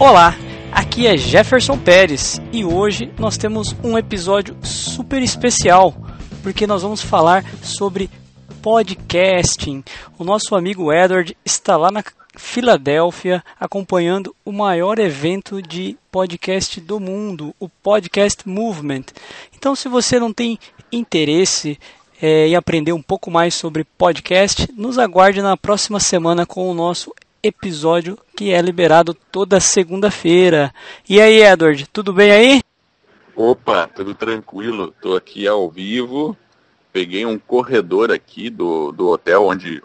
Olá, aqui é Jefferson Pérez e hoje nós temos um episódio super especial porque nós vamos falar sobre podcasting. O nosso amigo Edward está lá na Filadélfia acompanhando o maior evento de podcast do mundo, o Podcast Movement. Então, se você não tem interesse é, em aprender um pouco mais sobre podcast, nos aguarde na próxima semana com o nosso episódio que é liberado toda segunda-feira. E aí, Edward, tudo bem aí? Opa, tudo tranquilo. Estou aqui ao vivo. Peguei um corredor aqui do, do hotel onde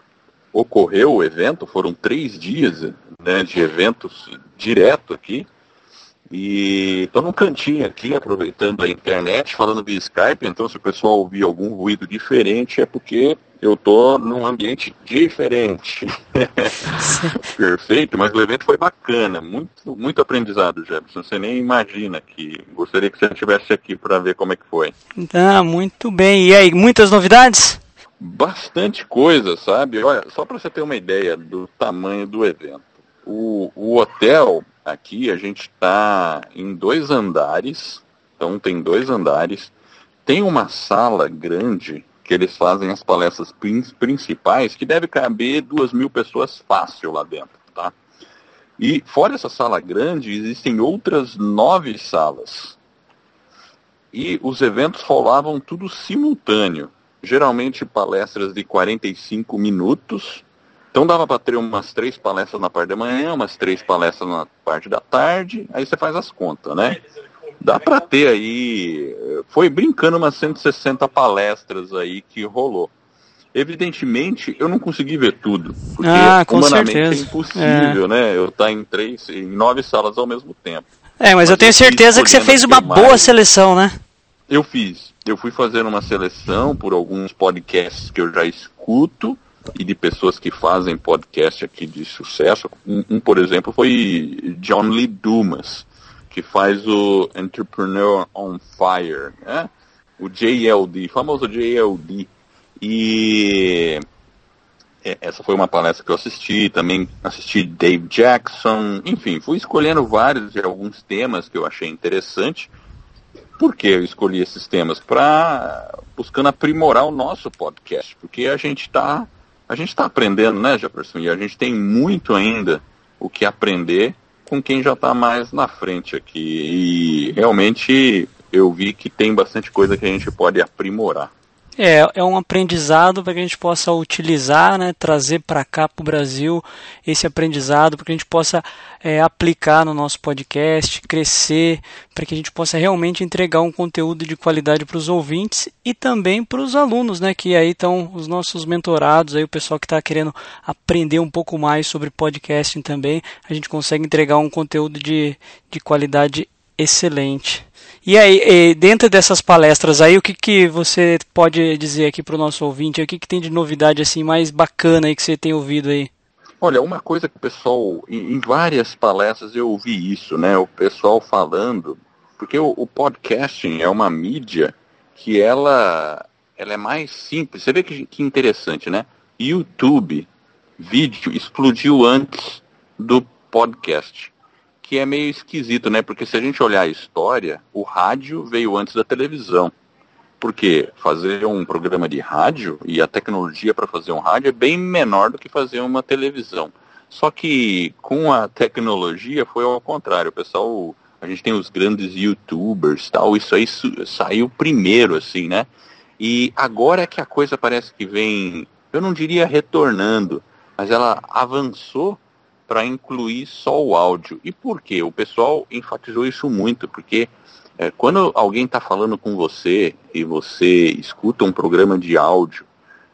ocorreu o evento. Foram três dias né, de eventos direto aqui. E estou num cantinho aqui, aproveitando a internet, falando via Skype. Então, se o pessoal ouvir algum ruído diferente, é porque eu estou num ambiente diferente. Perfeito, mas o evento foi bacana, muito, muito aprendizado, Jefferson. Você nem imagina que gostaria que você estivesse aqui para ver como é que foi. Ah, muito bem. E aí, muitas novidades? Bastante coisa, sabe? Olha, só para você ter uma ideia do tamanho do evento. O, o hotel aqui, a gente está em dois andares, então tem dois andares. Tem uma sala grande que eles fazem as palestras principais, que deve caber duas mil pessoas fácil lá dentro, tá? E fora essa sala grande, existem outras nove salas. E os eventos rolavam tudo simultâneo. Geralmente palestras de 45 minutos. Então dava para ter umas três palestras na parte da manhã, umas três palestras na parte da tarde. Aí você faz as contas, né? Dá para ter aí, foi brincando umas 160 palestras aí que rolou. Evidentemente, eu não consegui ver tudo, porque ah, humanamente certeza. é impossível, é. né? Eu estar em três, em nove salas ao mesmo tempo. É, mas, mas eu tenho certeza que você fez uma boa mais. seleção, né? Eu fiz. Eu fui fazendo uma seleção por alguns podcasts que eu já escuto e de pessoas que fazem podcast aqui de sucesso. Um, um por exemplo, foi John Lee Dumas que faz o Entrepreneur on Fire, né? o JLD, famoso JLD. E essa foi uma palestra que eu assisti, também assisti Dave Jackson, enfim, fui escolhendo vários de alguns temas que eu achei interessante. Por que eu escolhi esses temas? Para buscando aprimorar o nosso podcast, porque a gente está a gente está aprendendo, né, Jefferson? E a gente tem muito ainda o que aprender com quem já está mais na frente aqui. E realmente eu vi que tem bastante coisa que a gente pode aprimorar. É, é um aprendizado para que a gente possa utilizar, né, trazer para cá para o Brasil esse aprendizado, para que a gente possa é, aplicar no nosso podcast, crescer, para que a gente possa realmente entregar um conteúdo de qualidade para os ouvintes e também para os alunos, né, que aí estão os nossos mentorados, aí o pessoal que está querendo aprender um pouco mais sobre podcasting também, a gente consegue entregar um conteúdo de, de qualidade excelente. E aí, dentro dessas palestras aí, o que, que você pode dizer aqui para o nosso ouvinte? O que, que tem de novidade assim mais bacana aí que você tem ouvido aí? Olha, uma coisa que o pessoal, em, várias palestras eu ouvi isso, né? O pessoal falando, porque o, o podcasting é uma mídia que ela, ela é mais simples. Você vê que, que interessante, né? YouTube, vídeo, explodiu antes do podcast que é meio esquisito, né? Porque se a gente olhar a história, o rádio veio antes da televisão. Porque fazer um programa de rádio e a tecnologia para fazer um rádio é bem menor do que fazer uma televisão. Só que com a tecnologia foi ao contrário. O pessoal, a gente tem os grandes youtubers, tal, isso aí saiu primeiro assim, né? E agora é que a coisa parece que vem, eu não diria retornando, mas ela avançou para incluir só o áudio. E por quê? O pessoal enfatizou isso muito, porque é, quando alguém está falando com você e você escuta um programa de áudio,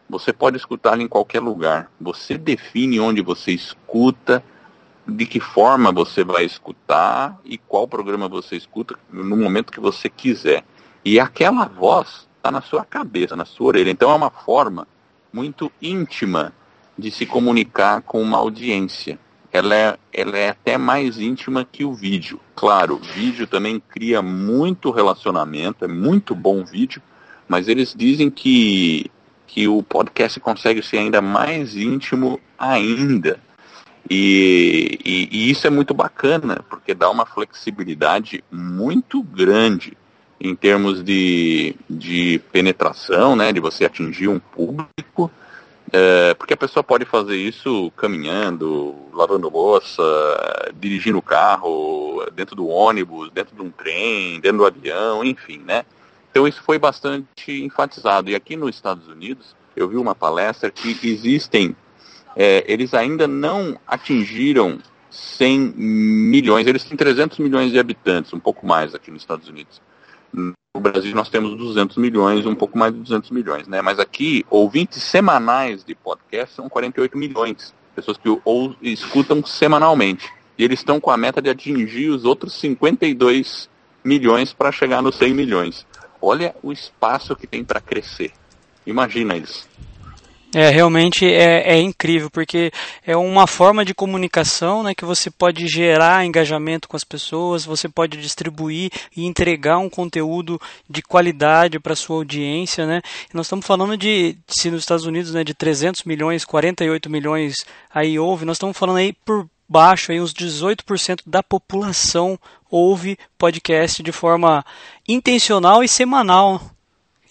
você pode escutá-lo em qualquer lugar. Você define onde você escuta, de que forma você vai escutar e qual programa você escuta no momento que você quiser. E aquela voz está na sua cabeça, na sua orelha. Então é uma forma muito íntima de se comunicar com uma audiência ela é, ela é até mais íntima que o vídeo. Claro, o vídeo também cria muito relacionamento, é muito bom vídeo, mas eles dizem que, que o podcast consegue ser ainda mais íntimo ainda. E, e, e, isso é muito bacana, porque dá uma flexibilidade muito grande em termos de, de penetração, né, de você atingir um público, é, porque a pessoa pode fazer isso caminhando, lavando louça, dirigindo o carro, dentro do ônibus, dentro de um trem, dentro do avião, enfim, né? Então isso foi bastante enfatizado. E aqui nos Estados Unidos, eu vi uma palestra que existem é, eles ainda não atingiram 100 milhões, eles têm 300 milhões de habitantes, um pouco mais aqui nos Estados Unidos. No Brasil nós temos 200 milhões, um pouco mais de 200 milhões, né? Mas aqui, ouvintes semanais de podcast são 48 milhões, pessoas que ou, escutam semanalmente. E eles estão com a meta de atingir os outros 52 milhões para chegar nos 100 milhões. Olha o espaço que tem para crescer. Imagina isso. É, realmente é, é, incrível, porque é uma forma de comunicação né, que você pode gerar engajamento com as pessoas, você pode distribuir e entregar um conteúdo de qualidade para sua audiência. Né? E nós estamos falando de, se nos Estados Unidos, né, de 300 milhões, 48 milhões aí houve, nós estamos falando aí por baixo, aí uns 18% da população ouve podcast de forma intencional e semanal.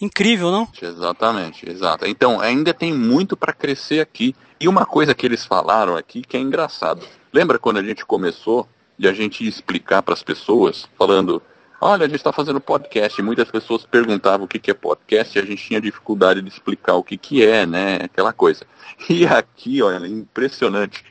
Incrível, não? Exatamente, exato. Então, ainda tem muito para crescer aqui. E uma coisa que eles falaram aqui que é engraçado. Lembra quando a gente começou e a gente ia explicar para as pessoas, falando: olha, a gente está fazendo podcast. E muitas pessoas perguntavam o que, que é podcast e a gente tinha dificuldade de explicar o que, que é, né? Aquela coisa. E aqui, olha, impressionante.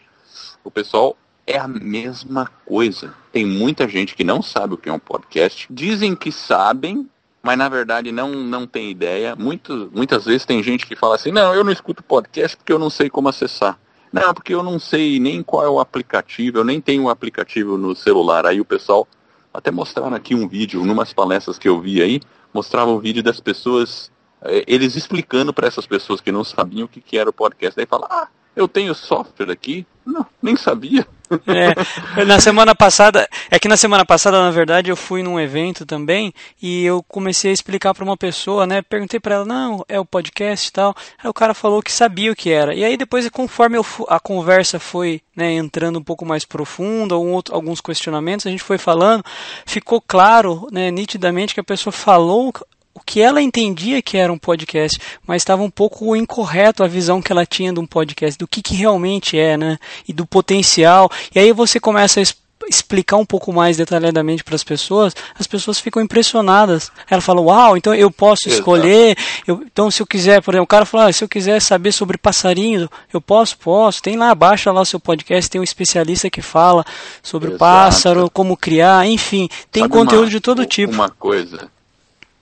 O pessoal é a mesma coisa. Tem muita gente que não sabe o que é um podcast, dizem que sabem, mas na verdade não, não tem ideia. Muito, muitas vezes tem gente que fala assim, não, eu não escuto podcast porque eu não sei como acessar. Não, porque eu não sei nem qual é o aplicativo, eu nem tenho o um aplicativo no celular. Aí o pessoal, até mostraram aqui um vídeo, numas palestras que eu vi aí, mostrava um vídeo das pessoas, eh, eles explicando para essas pessoas que não sabiam o que, que era o podcast. Aí fala, ah, eu tenho software aqui? Não, nem sabia. É, na semana passada, é que na semana passada, na verdade, eu fui num evento também e eu comecei a explicar para uma pessoa, né? Perguntei para ela, não, é o podcast e tal. Aí o cara falou que sabia o que era. E aí depois, conforme eu, a conversa foi né, entrando um pouco mais profunda, um outro, alguns questionamentos, a gente foi falando, ficou claro, né, nitidamente que a pessoa falou o que ela entendia que era um podcast, mas estava um pouco incorreto a visão que ela tinha de um podcast, do que, que realmente é, né? E do potencial. E aí você começa a explicar um pouco mais detalhadamente para as pessoas, as pessoas ficam impressionadas. Ela fala, uau, então eu posso escolher. Eu, então, se eu quiser, por exemplo, o cara fala, ah, se eu quiser saber sobre passarinho, eu posso, posso. Tem lá, baixa lá o seu podcast, tem um especialista que fala sobre Exato. pássaro, como criar, enfim, tem Sabe conteúdo uma, de todo tipo. Uma coisa,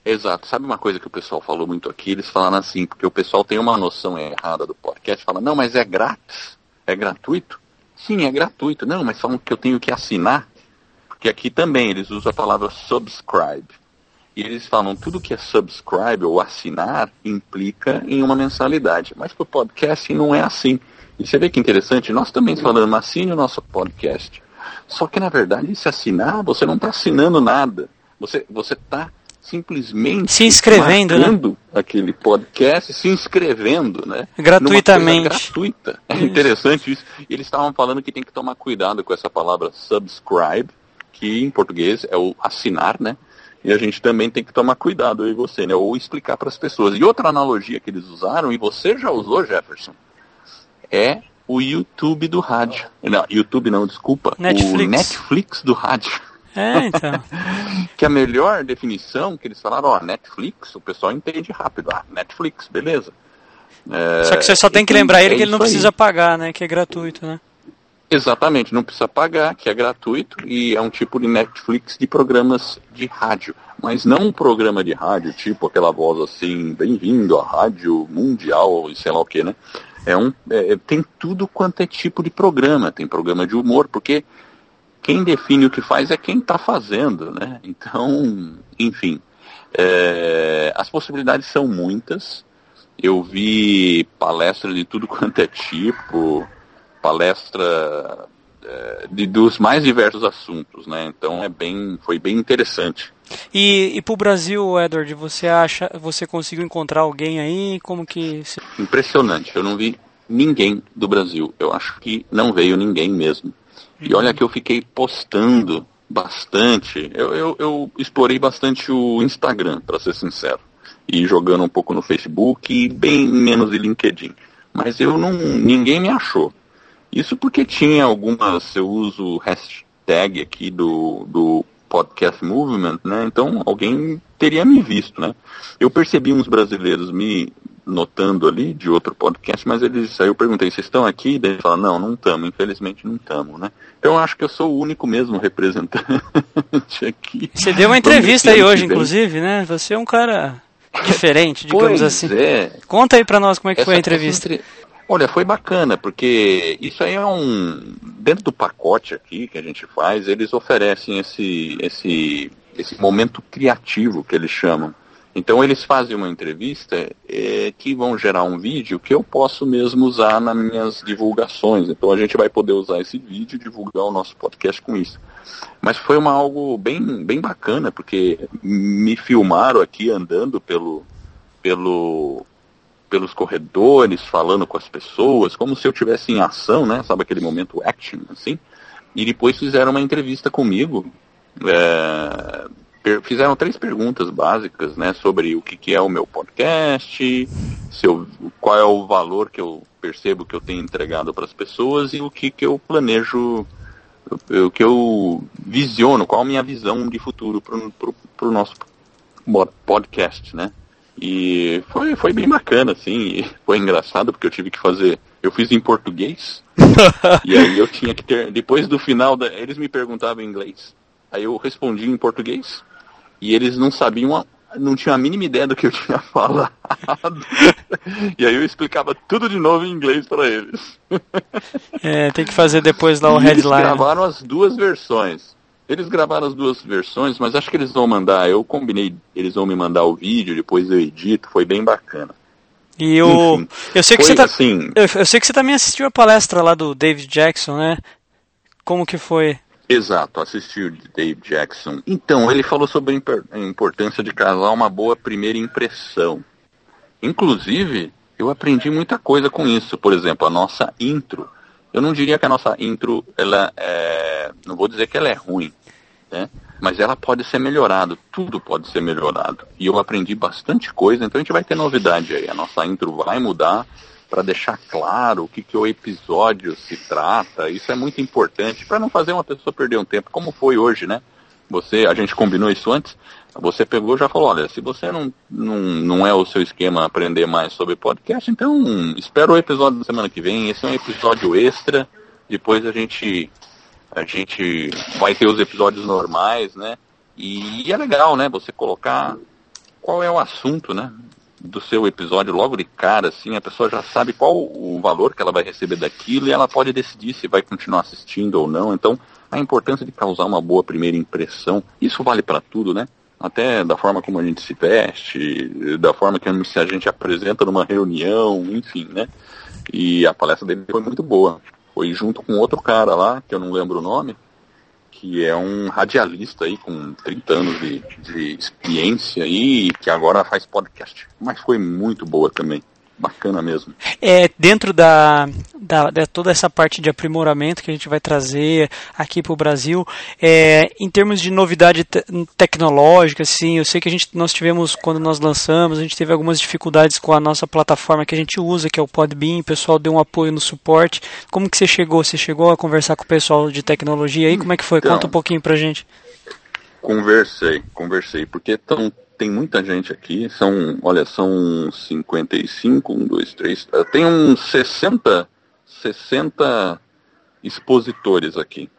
Exato. Sabe uma coisa que o pessoal falou muito aqui? Eles falaram assim, porque o pessoal tem uma noção errada do podcast, fala, não, mas é grátis, é gratuito. Sim, é gratuito. Não, mas falam que eu tenho que assinar. Porque aqui também eles usam a palavra subscribe. E eles falam tudo que é subscribe ou assinar implica em uma mensalidade. Mas para o podcast não é assim. E você vê que interessante, nós também falando, assine o nosso podcast. Só que na verdade, se assinar, você não está assinando nada. Você está simplesmente se inscrevendo, né? aquele podcast, se inscrevendo, né? Gratuitamente. gratuita. É interessante isso. E eles estavam falando que tem que tomar cuidado com essa palavra subscribe, que em português é o assinar, né? E a gente também tem que tomar cuidado, eu e você, né? Ou explicar para as pessoas. E outra analogia que eles usaram, e você já usou, Jefferson, é o YouTube do rádio. Não, YouTube não, desculpa. Netflix. O Netflix do rádio. É, então. que a melhor definição que eles falaram, ó, Netflix, o pessoal entende rápido. Ah, Netflix, beleza. É, só que você só tem que lembrar ele é que ele não precisa aí. pagar, né? Que é gratuito, né? Exatamente, não precisa pagar, que é gratuito e é um tipo de Netflix de programas de rádio. Mas não um programa de rádio, tipo aquela voz assim, bem-vindo à Rádio Mundial, sei lá o que, né? É um, é, tem tudo quanto é tipo de programa. Tem programa de humor, porque quem define o que faz é quem está fazendo, né? Então, enfim, é, as possibilidades são muitas. Eu vi palestra de tudo quanto é tipo, palestra é, de, dos mais diversos assuntos, né? Então é bem, foi bem interessante. E, e para o Brasil, Edward, você acha, você conseguiu encontrar alguém aí? Como que? Impressionante. Eu não vi ninguém do Brasil. Eu acho que não veio ninguém mesmo. E olha que eu fiquei postando bastante. Eu, eu, eu explorei bastante o Instagram, para ser sincero. E jogando um pouco no Facebook e bem menos em LinkedIn. Mas eu não. ninguém me achou. Isso porque tinha algumas. Eu uso hashtag aqui do, do podcast movement, né? Então alguém teria me visto, né? Eu percebi uns brasileiros me notando ali de outro podcast, mas eles aí eu perguntei, vocês estão aqui? Daí eles falaram, não, não estamos, infelizmente não estamos, né? Então eu acho que eu sou o único mesmo representante aqui. Você deu uma entrevista aí hoje, inclusive, né? Você é um cara diferente, digamos pois assim. É. Conta aí para nós como é que essa, foi a entrevista. Entre... Olha, foi bacana, porque isso aí é um. Dentro do pacote aqui que a gente faz, eles oferecem esse, esse, esse momento criativo que eles chamam. Então eles fazem uma entrevista é, que vão gerar um vídeo que eu posso mesmo usar nas minhas divulgações. Então a gente vai poder usar esse vídeo e divulgar o nosso podcast com isso. Mas foi uma algo bem, bem bacana, porque me filmaram aqui andando pelo, pelo, pelos corredores, falando com as pessoas, como se eu tivesse em ação, né? Sabe aquele momento action, assim? E depois fizeram uma entrevista comigo. É, fizeram três perguntas básicas, né, sobre o que, que é o meu podcast, eu, qual é o valor que eu percebo que eu tenho entregado para as pessoas e o que, que eu planejo, o que eu visiono, qual a minha visão de futuro para o nosso podcast, né? E foi, foi bem bacana, assim, foi engraçado porque eu tive que fazer, eu fiz em português, e aí eu tinha que ter, depois do final, da, eles me perguntavam em inglês, aí eu respondi em português, e eles não sabiam, não tinham a mínima ideia do que eu tinha falado. e aí eu explicava tudo de novo em inglês para eles. É, tem que fazer depois lá o headline. Eles gravaram as duas versões. Eles gravaram as duas versões, mas acho que eles vão mandar. Eu combinei, eles vão me mandar o vídeo, depois eu edito, foi bem bacana. E eu, Enfim, eu sei que você tá, assim, eu, eu sei que você também assistiu a palestra lá do David Jackson, né? Como que foi? Exato, assisti o Dave Jackson. Então, ele falou sobre a importância de causar uma boa primeira impressão. Inclusive, eu aprendi muita coisa com isso. Por exemplo, a nossa intro. Eu não diria que a nossa intro, ela é, não vou dizer que ela é ruim, né? Mas ela pode ser melhorada, tudo pode ser melhorado. E eu aprendi bastante coisa, então a gente vai ter novidade aí. A nossa intro vai mudar, para deixar claro o que, que o episódio se trata. Isso é muito importante para não fazer uma pessoa perder um tempo, como foi hoje, né? Você, a gente combinou isso antes. Você pegou e já falou, olha, se você não, não, não é o seu esquema aprender mais sobre podcast, então espera o episódio da semana que vem. Esse é um episódio extra. Depois a gente a gente vai ter os episódios normais, né? E é legal, né? Você colocar qual é o assunto, né? Do seu episódio logo de cara, assim, a pessoa já sabe qual o valor que ela vai receber daquilo e ela pode decidir se vai continuar assistindo ou não. Então, a importância de causar uma boa primeira impressão, isso vale para tudo, né? Até da forma como a gente se veste, da forma que a gente apresenta numa reunião, enfim, né? E a palestra dele foi muito boa. Foi junto com outro cara lá, que eu não lembro o nome, que é um radialista aí com 30 anos de, de experiência e que agora faz podcast. Mas foi muito boa também bacana mesmo. É, dentro da, da, de toda essa parte de aprimoramento que a gente vai trazer aqui para o Brasil, é, em termos de novidade te tecnológica, sim, eu sei que a gente, nós tivemos, quando nós lançamos, a gente teve algumas dificuldades com a nossa plataforma que a gente usa, que é o Podbean, o pessoal deu um apoio no suporte. Como que você chegou? Você chegou a conversar com o pessoal de tecnologia aí? Como é que foi? Então, Conta um pouquinho pra gente. Conversei, conversei, porque estão tem muita gente aqui, são, olha, são 55, 1, 2, 3, tem uns 60, 60 expositores aqui.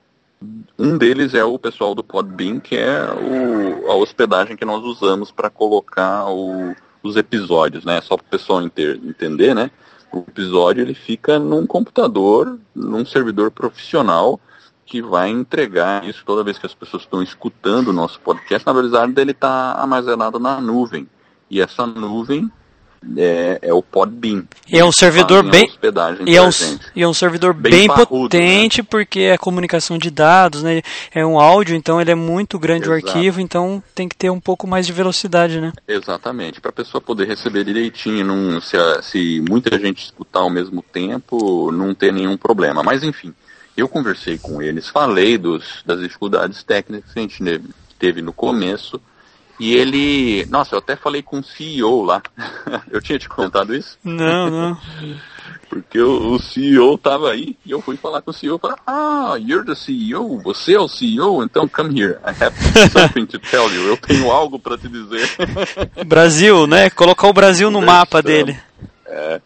Um deles é o pessoal do Podbean, que é o, a hospedagem que nós usamos para colocar o, os episódios, né? Só para o pessoal entender, né? O episódio ele fica num computador, num servidor profissional, que vai entregar isso toda vez que as pessoas estão escutando o nosso podcast. Na verdade, ele está armazenado na nuvem. E essa nuvem é, é o Podbean. E é um servidor bem e é um, e é um servidor bem, bem parrudo, potente né? porque é comunicação de dados, né? É um áudio, então ele é muito grande Exato. o arquivo, então tem que ter um pouco mais de velocidade, né? Exatamente, para a pessoa poder receber direitinho, não, se, se muita gente escutar ao mesmo tempo, não ter nenhum problema. Mas enfim, eu conversei com eles, falei dos, das dificuldades técnicas que a gente teve, no começo e ele. Nossa, eu até falei com o CEO lá. eu tinha te contado isso? Não, não. Porque o, o, CEO tava aí e eu fui falar com o CEO e falei, ah, you're the CEO, você é o CEO, então come here. I have something to tell you. Eu tenho algo para te dizer. Brasil, né? Colocar o Brasil no mapa dele. É,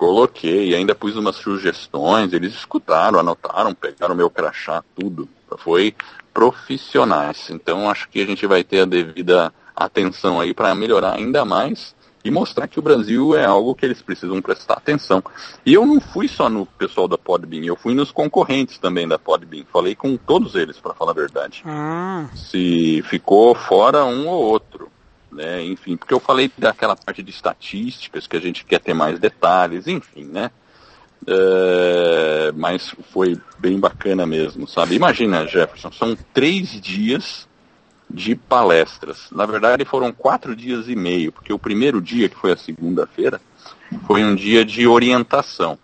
coloquei, ainda pus umas sugestões, eles escutaram, anotaram, pegaram meu crachá, tudo. Foi profissionais. Então acho que a gente vai ter a devida atenção aí para melhorar ainda mais e mostrar que o Brasil é algo que eles precisam prestar atenção. E eu não fui só no pessoal da Podbean, eu fui nos concorrentes também da Podbean. Falei com todos eles, para falar a verdade. Ah. Se ficou fora um ou outro. Né? Enfim, porque eu falei daquela parte de estatísticas que a gente quer ter mais detalhes, enfim, né? É, mas foi bem bacana mesmo, sabe? Imagina, Jefferson, são três dias de palestras. Na verdade, foram quatro dias e meio, porque o primeiro dia, que foi a segunda-feira, foi um dia de orientação.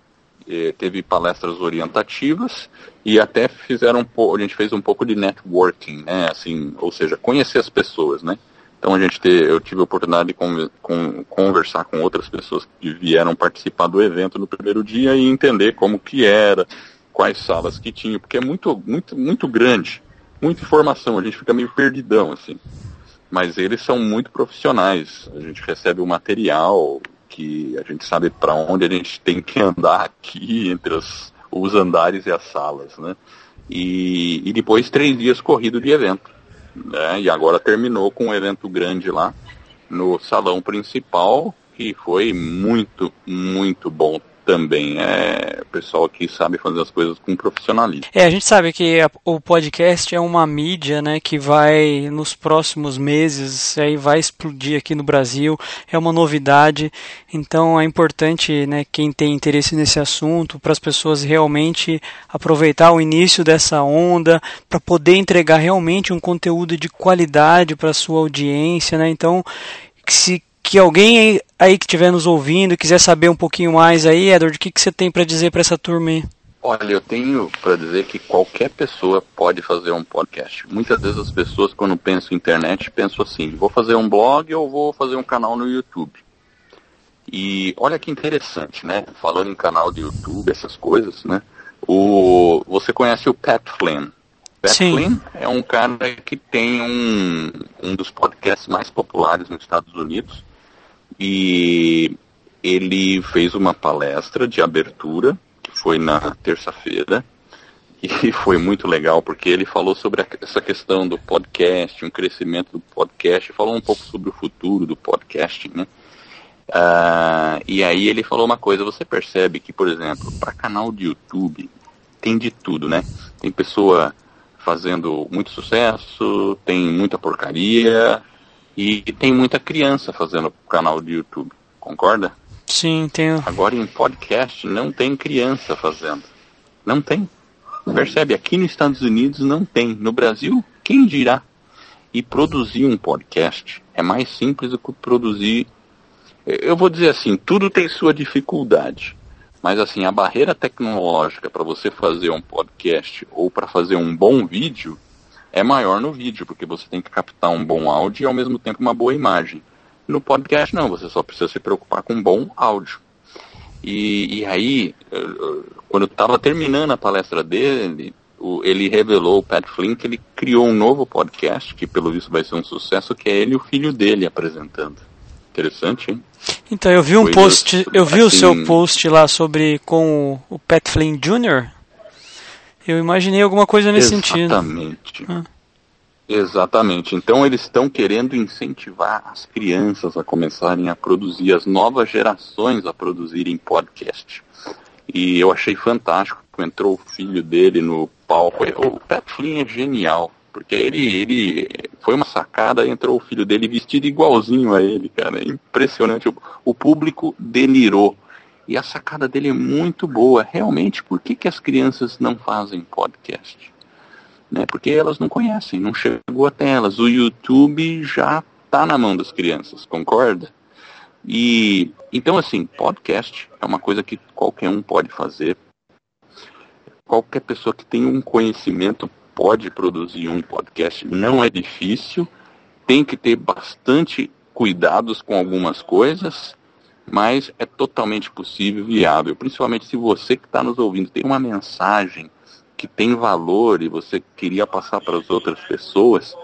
E teve palestras orientativas e até fizeram um a gente fez um pouco de networking, né? Assim, ou seja, conhecer as pessoas, né? Então a gente eu tive a oportunidade de com, com, conversar com outras pessoas que vieram participar do evento no primeiro dia e entender como que era, quais salas que tinha, porque é muito, muito, muito grande, muita informação, a gente fica meio perdidão assim. Mas eles são muito profissionais. A gente recebe o material que a gente sabe para onde a gente tem que andar aqui entre os, os andares e as salas, né? E, e depois três dias corrido de evento né? E agora terminou com um evento grande lá no salão principal, que foi muito, muito bom também. É, o pessoal aqui sabe fazer as coisas com profissionalismo. É, a gente sabe que a, o podcast é uma mídia, né, que vai nos próximos meses aí vai explodir aqui no Brasil. É uma novidade, então é importante, né, quem tem interesse nesse assunto, para as pessoas realmente aproveitar o início dessa onda, para poder entregar realmente um conteúdo de qualidade para sua audiência, né? Então, se que alguém aí que estiver nos ouvindo quiser saber um pouquinho mais aí, Edward, o que, que você tem para dizer para essa turma aí? Olha, eu tenho para dizer que qualquer pessoa pode fazer um podcast. Muitas vezes as pessoas, quando pensam em internet, pensam assim: vou fazer um blog ou vou fazer um canal no YouTube. E olha que interessante, né? Falando em canal de YouTube, essas coisas, né? O, você conhece o Pat Flynn? Pat Sim. Flynn é um cara que tem um, um dos podcasts mais populares nos Estados Unidos e ele fez uma palestra de abertura, que foi na terça-feira, e foi muito legal, porque ele falou sobre essa questão do podcast, um crescimento do podcast, falou um pouco sobre o futuro do podcasting, né? Uh, e aí ele falou uma coisa, você percebe que, por exemplo, para canal de YouTube tem de tudo, né? Tem pessoa fazendo muito sucesso, tem muita porcaria, e tem muita criança fazendo canal de YouTube, concorda? Sim, tenho. Agora em podcast não tem criança fazendo. Não tem. Percebe? Aqui nos Estados Unidos não tem. No Brasil, quem dirá? E produzir um podcast é mais simples do que produzir. Eu vou dizer assim, tudo tem sua dificuldade. Mas assim, a barreira tecnológica para você fazer um podcast ou para fazer um bom vídeo é maior no vídeo, porque você tem que captar um bom áudio e ao mesmo tempo uma boa imagem. No podcast não, você só precisa se preocupar com um bom áudio. E, e aí, quando eu estava terminando a palestra dele, ele revelou, o Pat Flynn, que ele criou um novo podcast, que pelo visto vai ser um sucesso, que é ele e o filho dele apresentando. Interessante, hein? Então, eu vi um Coisas, post, eu vi assim, o seu post lá sobre com o Pat Flynn Jr., eu imaginei alguma coisa nesse Exatamente. sentido. Exatamente. Ah. Exatamente. Então eles estão querendo incentivar as crianças a começarem a produzir, as novas gerações a produzirem podcast. E eu achei fantástico. Entrou o filho dele no palco. O Pat Flynn é genial. Porque ele, ele foi uma sacada, entrou o filho dele vestido igualzinho a ele, cara. Impressionante. O, o público delirou. E a sacada dele é muito boa. Realmente, por que, que as crianças não fazem podcast? Né? Porque elas não conhecem, não chegou até elas. O YouTube já está na mão das crianças, concorda? E então assim, podcast é uma coisa que qualquer um pode fazer. Qualquer pessoa que tem um conhecimento pode produzir um podcast. Não é difícil. Tem que ter bastante cuidados com algumas coisas, mas é totalmente possível, viável. Principalmente se você que está nos ouvindo tem uma mensagem que tem valor e você queria passar para as outras pessoas,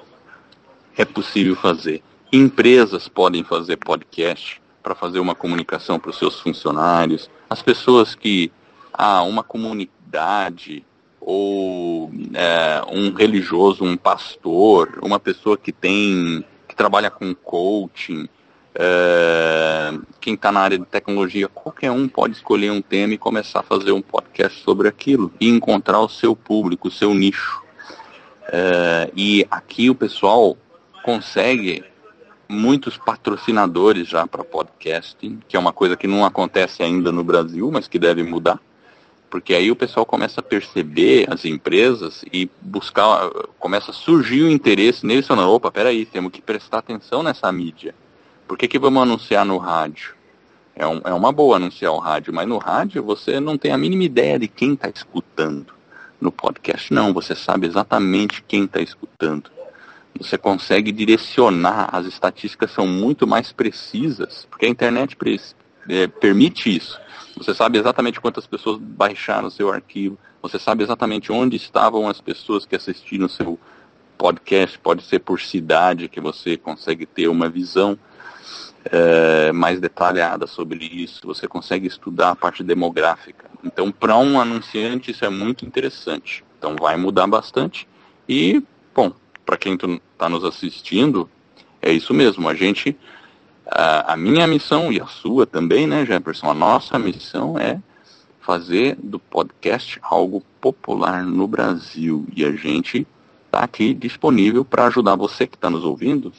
é possível fazer. Empresas podem fazer podcast para fazer uma comunicação para os seus funcionários. As pessoas que, ah, uma comunidade ou é, um religioso, um pastor, uma pessoa que tem, que trabalha com coaching, é, quem está na área de tecnologia, qualquer um pode escolher um tema e começar a fazer um podcast sobre aquilo e encontrar o seu público, o seu nicho. É, e aqui o pessoal consegue muitos patrocinadores já para podcasting, que é uma coisa que não acontece ainda no Brasil, mas que deve mudar. Porque aí o pessoal começa a perceber as empresas e buscar, começa a surgir o interesse neles, falando, opa, peraí, temos que prestar atenção nessa mídia. Por que, que vamos anunciar no rádio? É, um, é uma boa anunciar o rádio, mas no rádio você não tem a mínima ideia de quem está escutando. No podcast não, você sabe exatamente quem está escutando você consegue direcionar, as estatísticas são muito mais precisas, porque a internet é, permite isso. Você sabe exatamente quantas pessoas baixaram o seu arquivo, você sabe exatamente onde estavam as pessoas que assistiram o seu podcast, pode ser por cidade, que você consegue ter uma visão é, mais detalhada sobre isso, você consegue estudar a parte demográfica. Então, para um anunciante, isso é muito interessante. Então, vai mudar bastante. E, bom, para quem está nos assistindo, é isso mesmo. A gente, a, a, minha missão e a sua também, né, Jefferson? A nossa missão é fazer do podcast algo popular no Brasil. E a gente está aqui disponível para ajudar você que está nos ouvindo.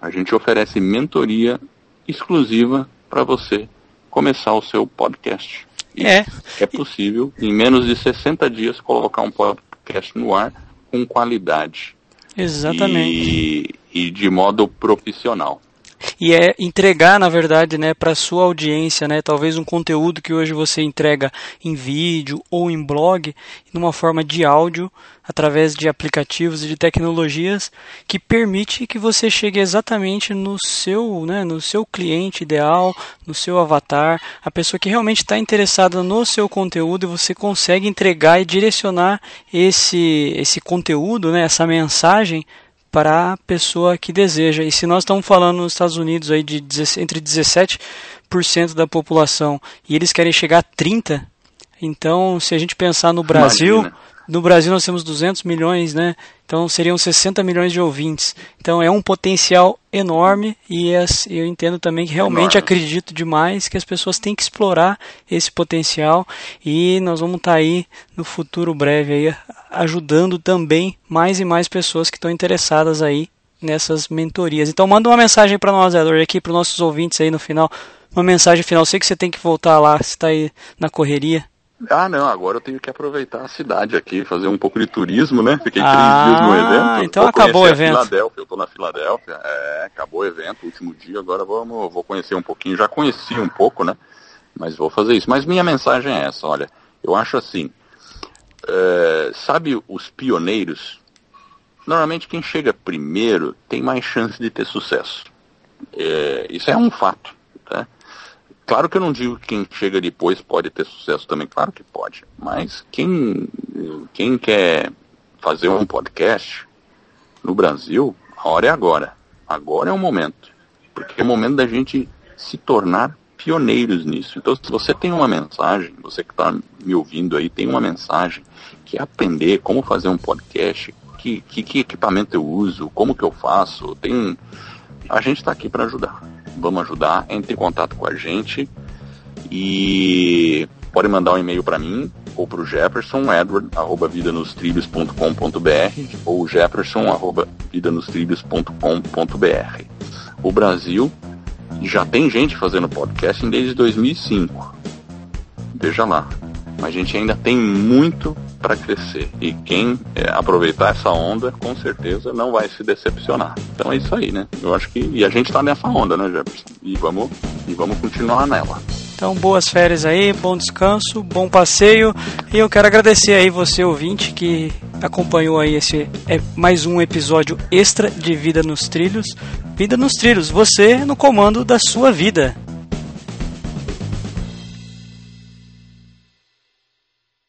A gente oferece mentoria exclusiva para você começar o seu podcast. E é. É possível, em menos de 60 dias, colocar um podcast no ar com qualidade. Exatamente. E, e de modo profissional e é entregar, na verdade, né, para sua audiência, né, talvez um conteúdo que hoje você entrega em vídeo ou em blog, numa forma de áudio, através de aplicativos e de tecnologias que permite que você chegue exatamente no seu, né, no seu cliente ideal, no seu avatar, a pessoa que realmente está interessada no seu conteúdo e você consegue entregar e direcionar esse esse conteúdo, né, essa mensagem para a pessoa que deseja. E se nós estamos falando nos Estados Unidos aí de entre 17% da população e eles querem chegar a 30%, então se a gente pensar no Brasil, Imagina. No Brasil nós temos 200 milhões, né? Então seriam 60 milhões de ouvintes. Então é um potencial enorme e eu entendo também que realmente enorme. acredito demais que as pessoas têm que explorar esse potencial e nós vamos estar tá aí no futuro breve aí ajudando também mais e mais pessoas que estão interessadas aí nessas mentorias. Então manda uma mensagem para nós, Edward, aqui para os nossos ouvintes aí no final. Uma mensagem final. Sei que você tem que voltar lá, você está aí na correria. Ah, não, agora eu tenho que aproveitar a cidade aqui, fazer um pouco de turismo, né? Fiquei três ah, dias no evento. Então vou acabou o evento. Filadélfia, eu estou na Filadélfia, é, acabou o evento, último dia, agora vamos, vou conhecer um pouquinho. Já conheci um pouco, né? Mas vou fazer isso. Mas minha mensagem é essa, olha, eu acho assim, é, sabe os pioneiros? Normalmente quem chega primeiro tem mais chance de ter sucesso. É, isso é um fato, tá? Claro que eu não digo que quem chega depois pode ter sucesso também, claro que pode. Mas quem, quem quer fazer um podcast no Brasil, a hora é agora. Agora é o momento. Porque é o momento da gente se tornar pioneiros nisso. Então, se você tem uma mensagem, você que está me ouvindo aí, tem uma mensagem que é aprender como fazer um podcast, que, que, que equipamento eu uso, como que eu faço, tem a gente está aqui para ajudar. Vamos ajudar, entre em contato com a gente. E, pode mandar um e-mail para mim ou para o Jefferson, edward, arroba vidanostrilhos.com.br ou jefferson, arroba vidanostrilhos.com.br. O Brasil já tem gente fazendo podcasting desde 2005. Veja lá. Mas a gente ainda tem muito para crescer. E quem é, aproveitar essa onda, com certeza não vai se decepcionar. Então é isso aí, né? Eu acho que. E a gente está nessa onda, né, Jefferson? E vamos, e vamos continuar nela. Então, boas férias aí, bom descanso, bom passeio. E eu quero agradecer aí você, ouvinte, que acompanhou aí esse é mais um episódio extra de Vida nos Trilhos. Vida nos Trilhos, você no comando da sua vida.